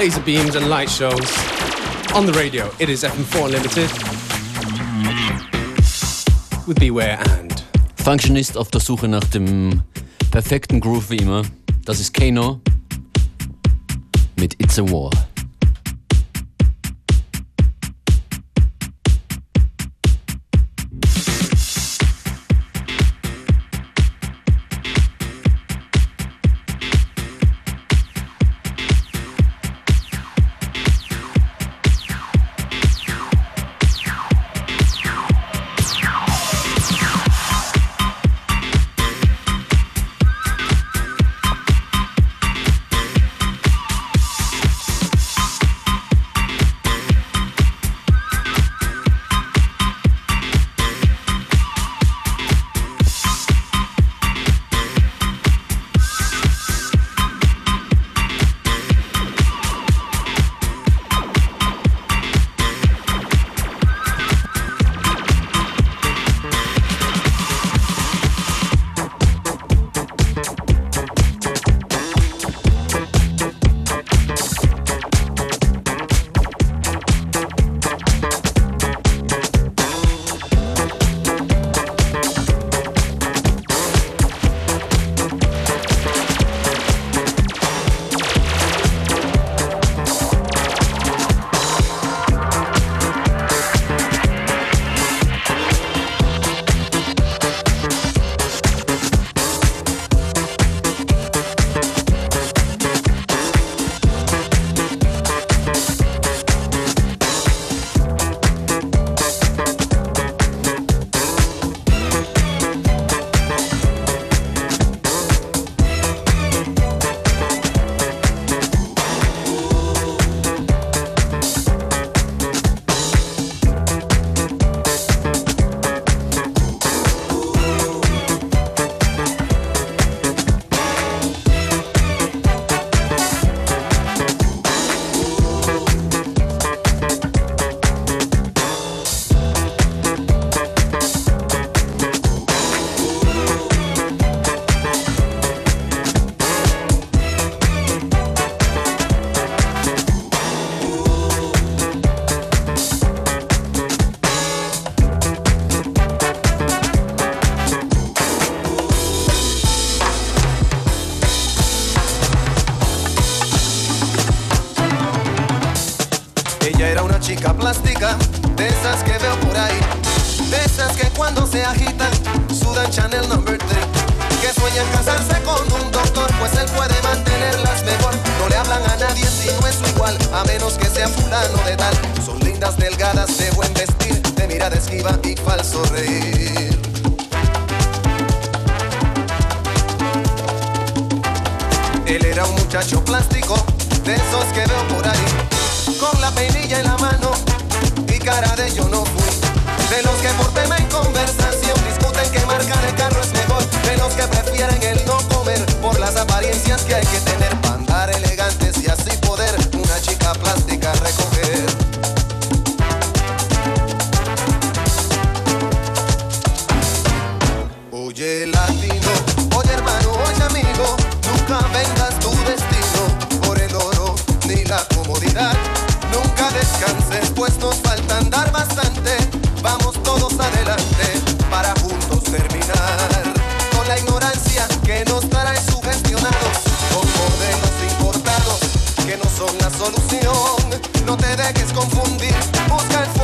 Laser beams and light shows. On the radio, it is FM4 Unlimited. With Beware and. Functionist auf der Suche nach dem perfekten Groove wie immer. Das ist Kano mit It's a War. solución. No te dejes confundir, busca el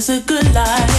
It's a good life.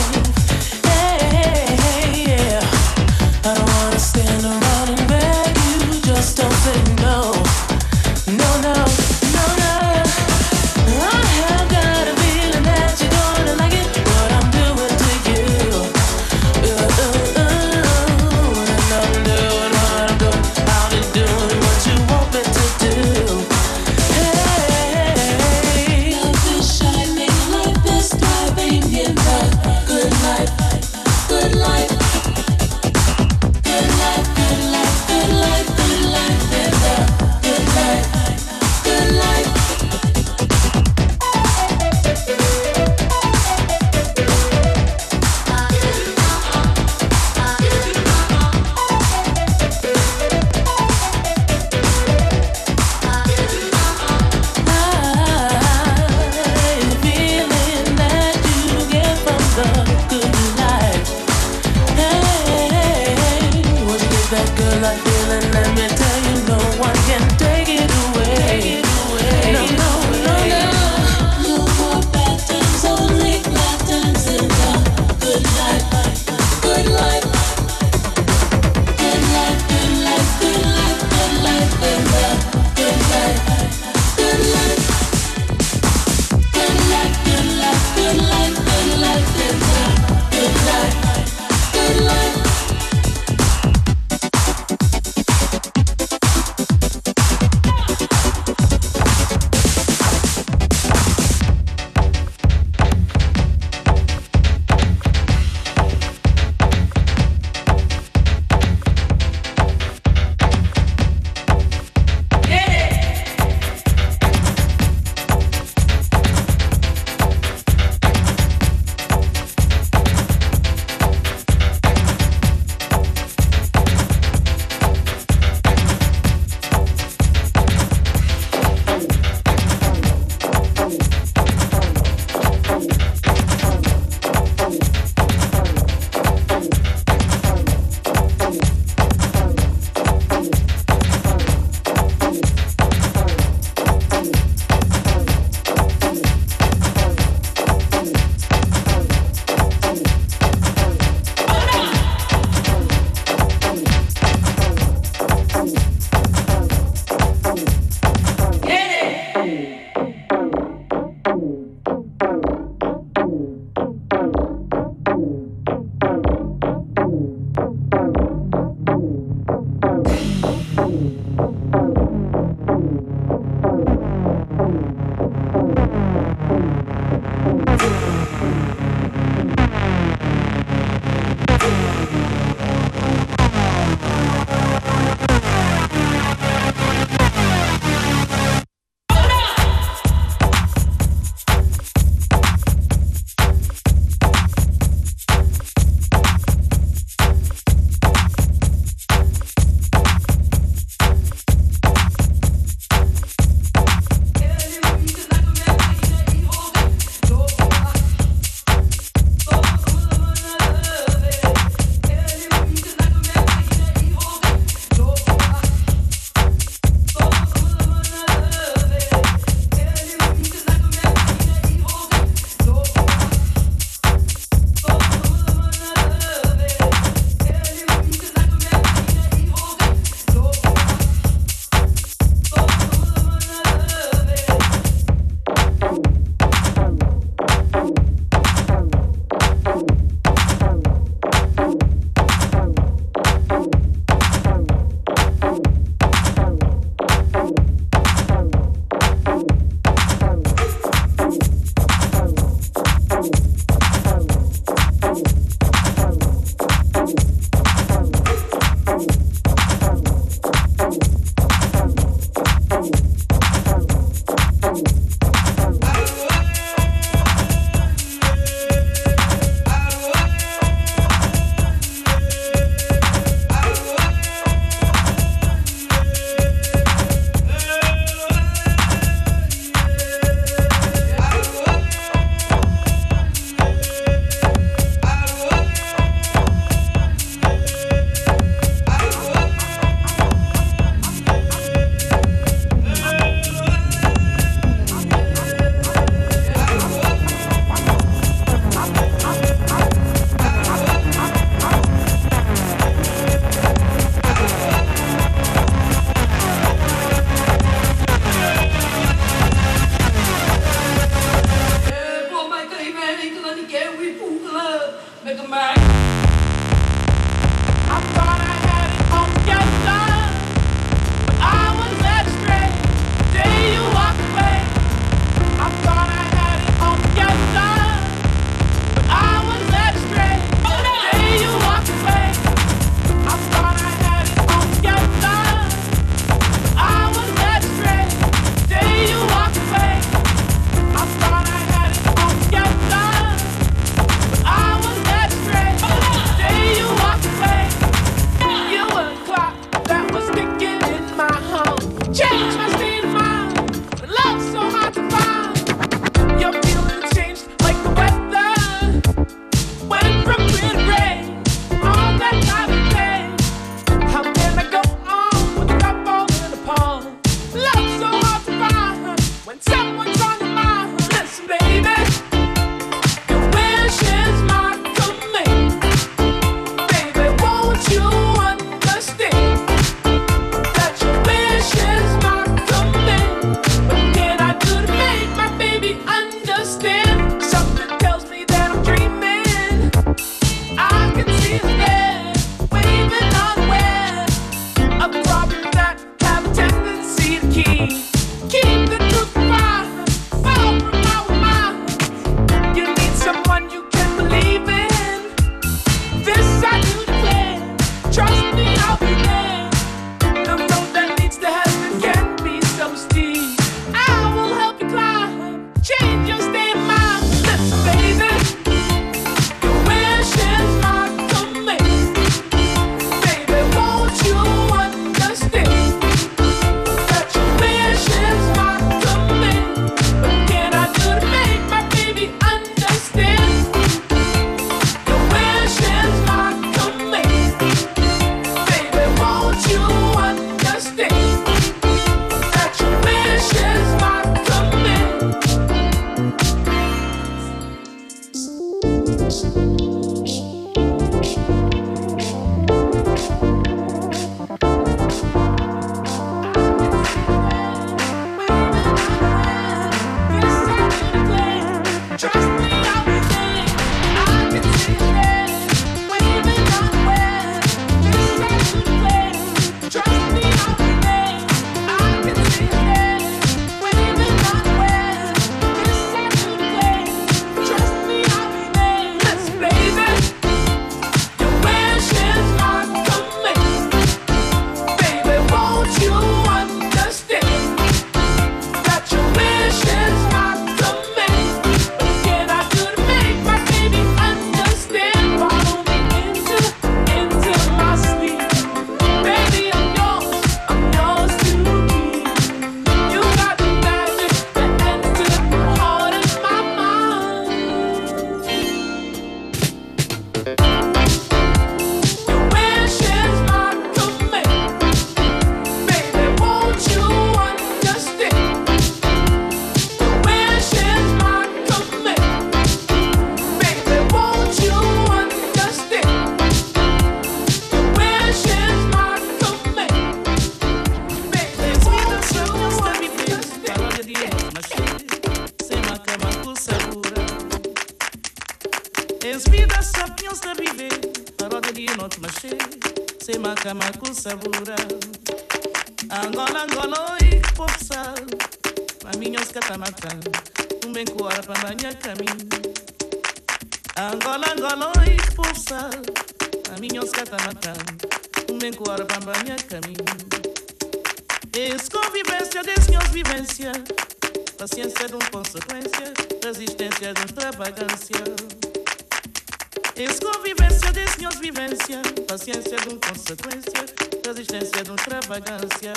Paciência de uma consequência resistência de uma extravagância.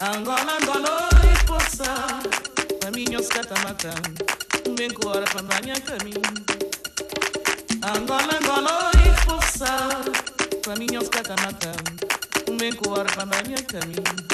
Angola, Angola, esposa, caminhos catamatã, bem com hora para banhar caminho. Angola, Angola, esposa, caminhos catamatã, bem com hora para banhar caminho.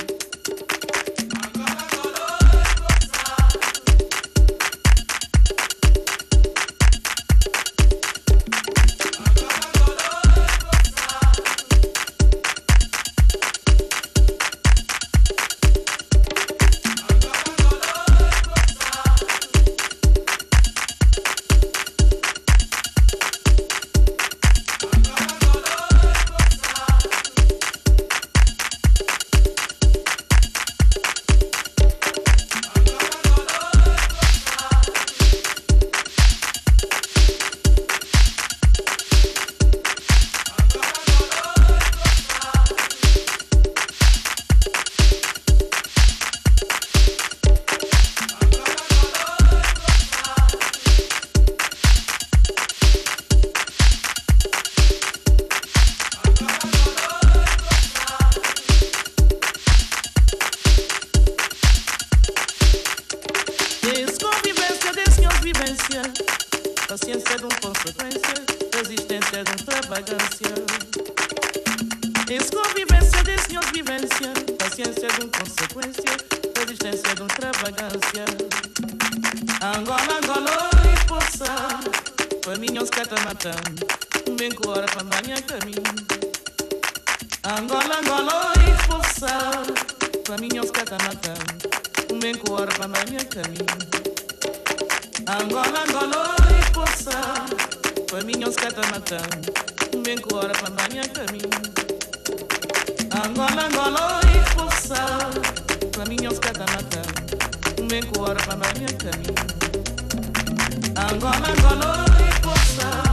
Angola, Angola, poça, caminhão se catamatando, bem com hora para banhar caminho. Angola, Angola, poça, caminhão se catamatando, bem com hora para banhar caminho. Angola, Angola, poça, caminhão se catamatando, bem com hora para banhar caminho. Angola, Angola, poça, caminhão se catamatando, bem com hora para banhar caminho. Angola, Angola, e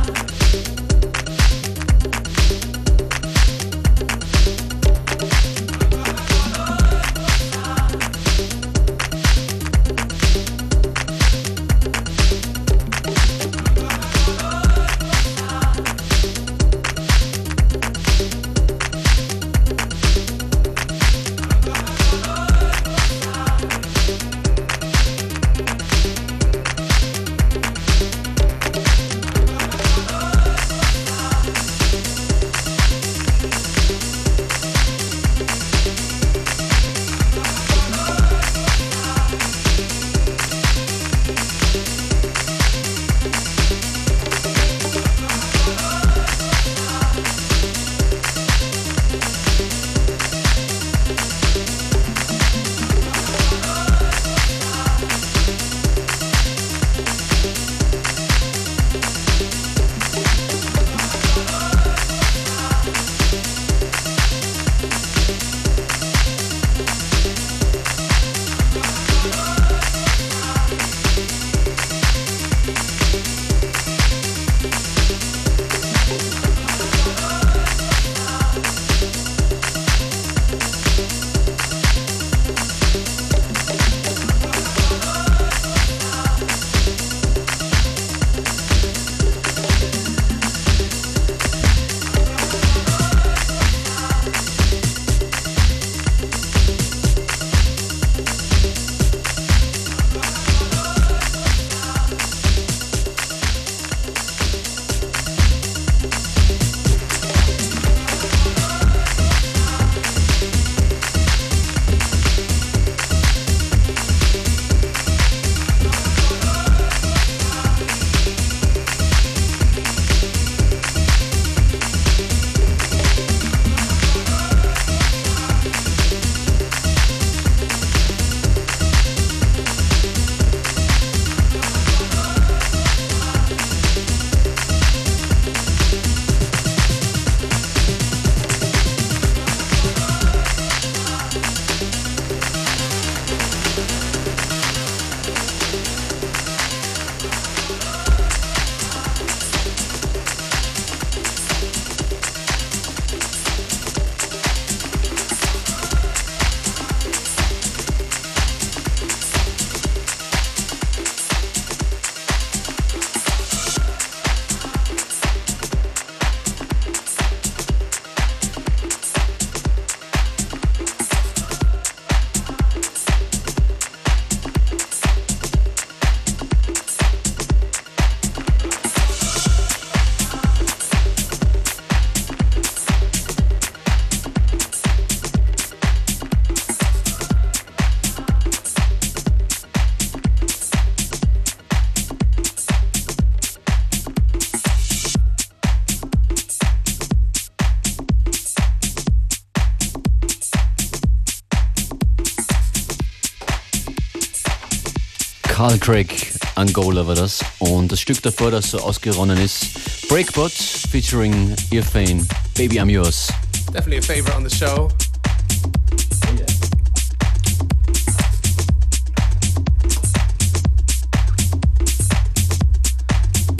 Craig, Angola war das. Und das Stück davor, das so ausgeronnen ist, Breakbot featuring Irfane, Baby I'm Yours. Definitely a favorite on the show.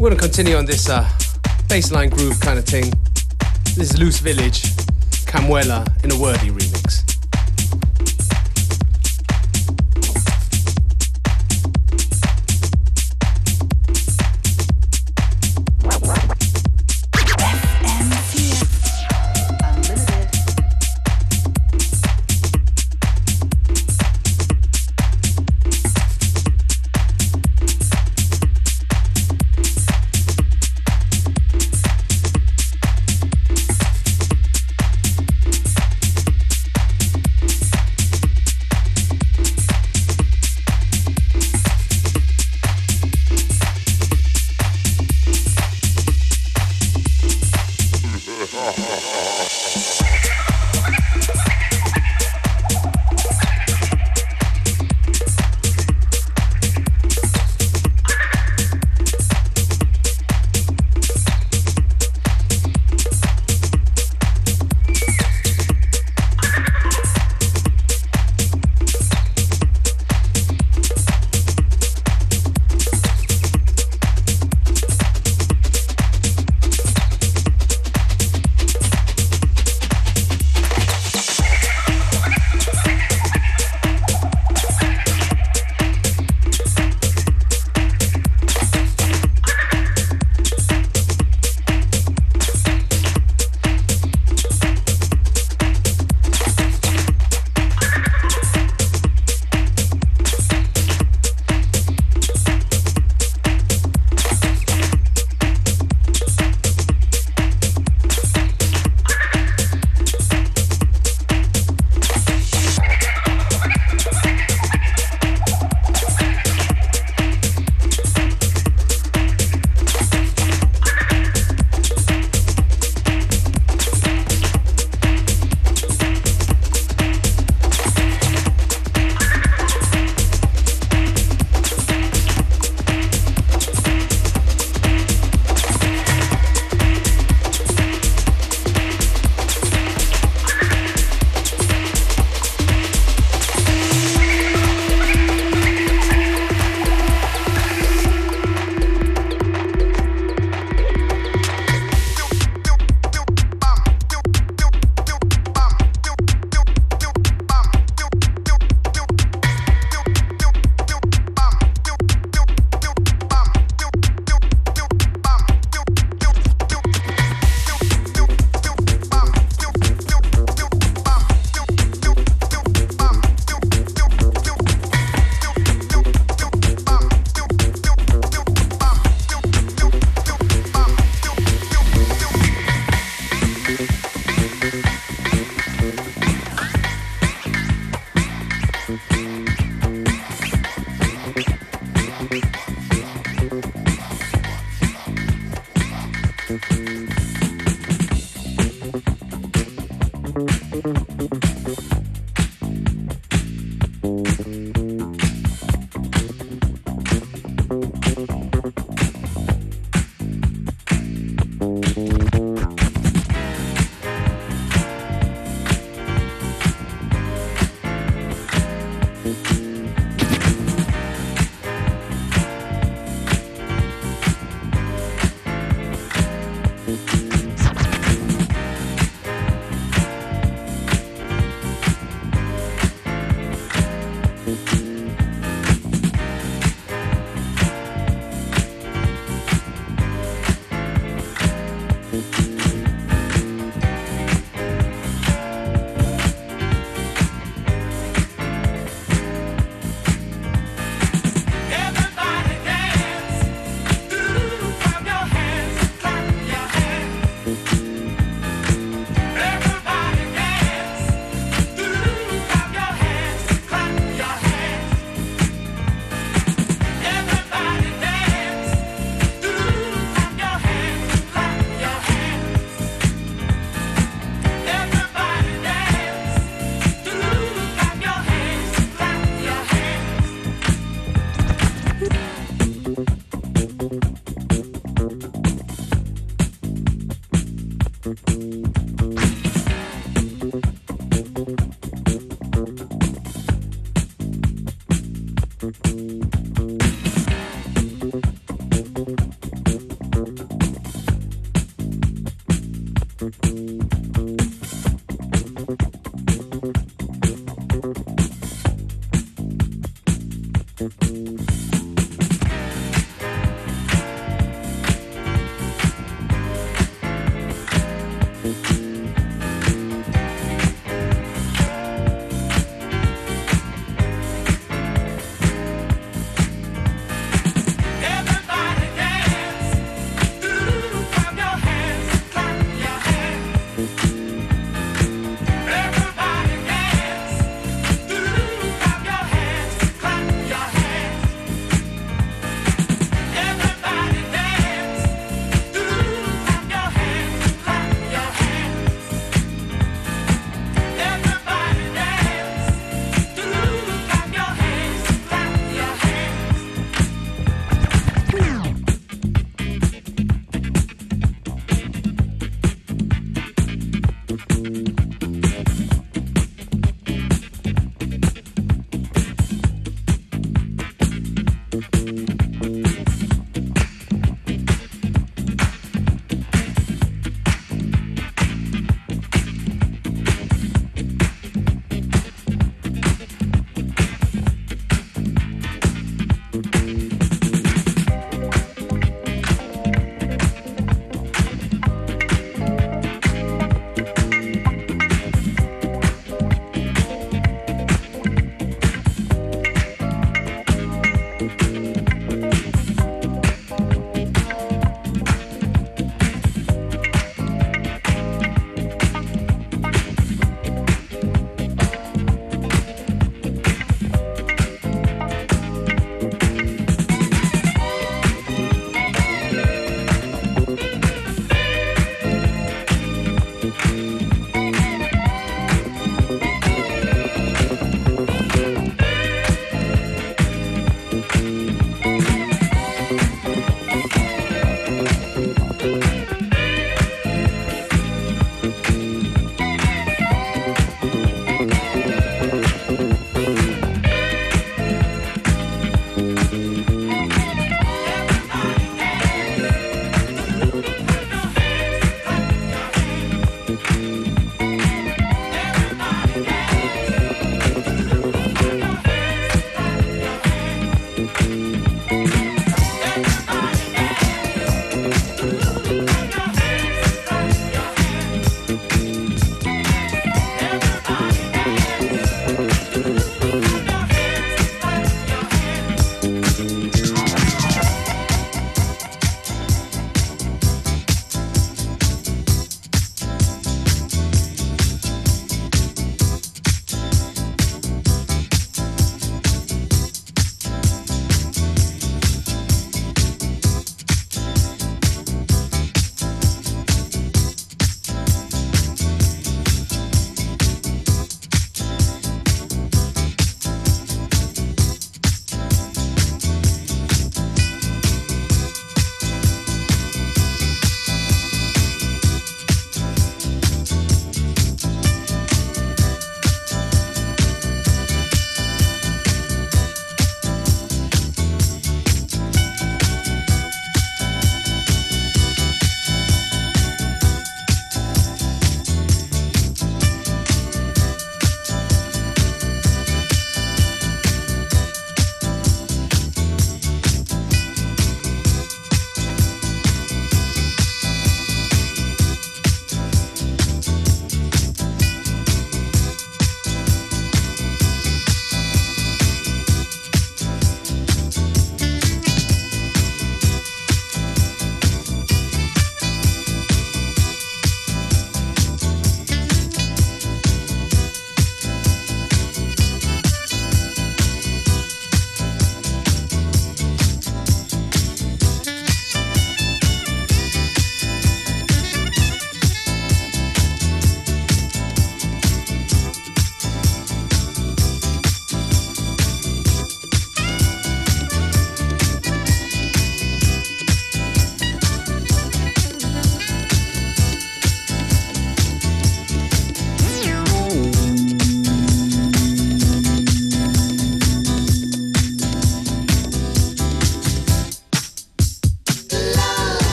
We're to continue on this uh, bassline groove kind of thing. This is Loose Village, Camuela in a Wordy remix.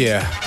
Oh, yeah. Yes.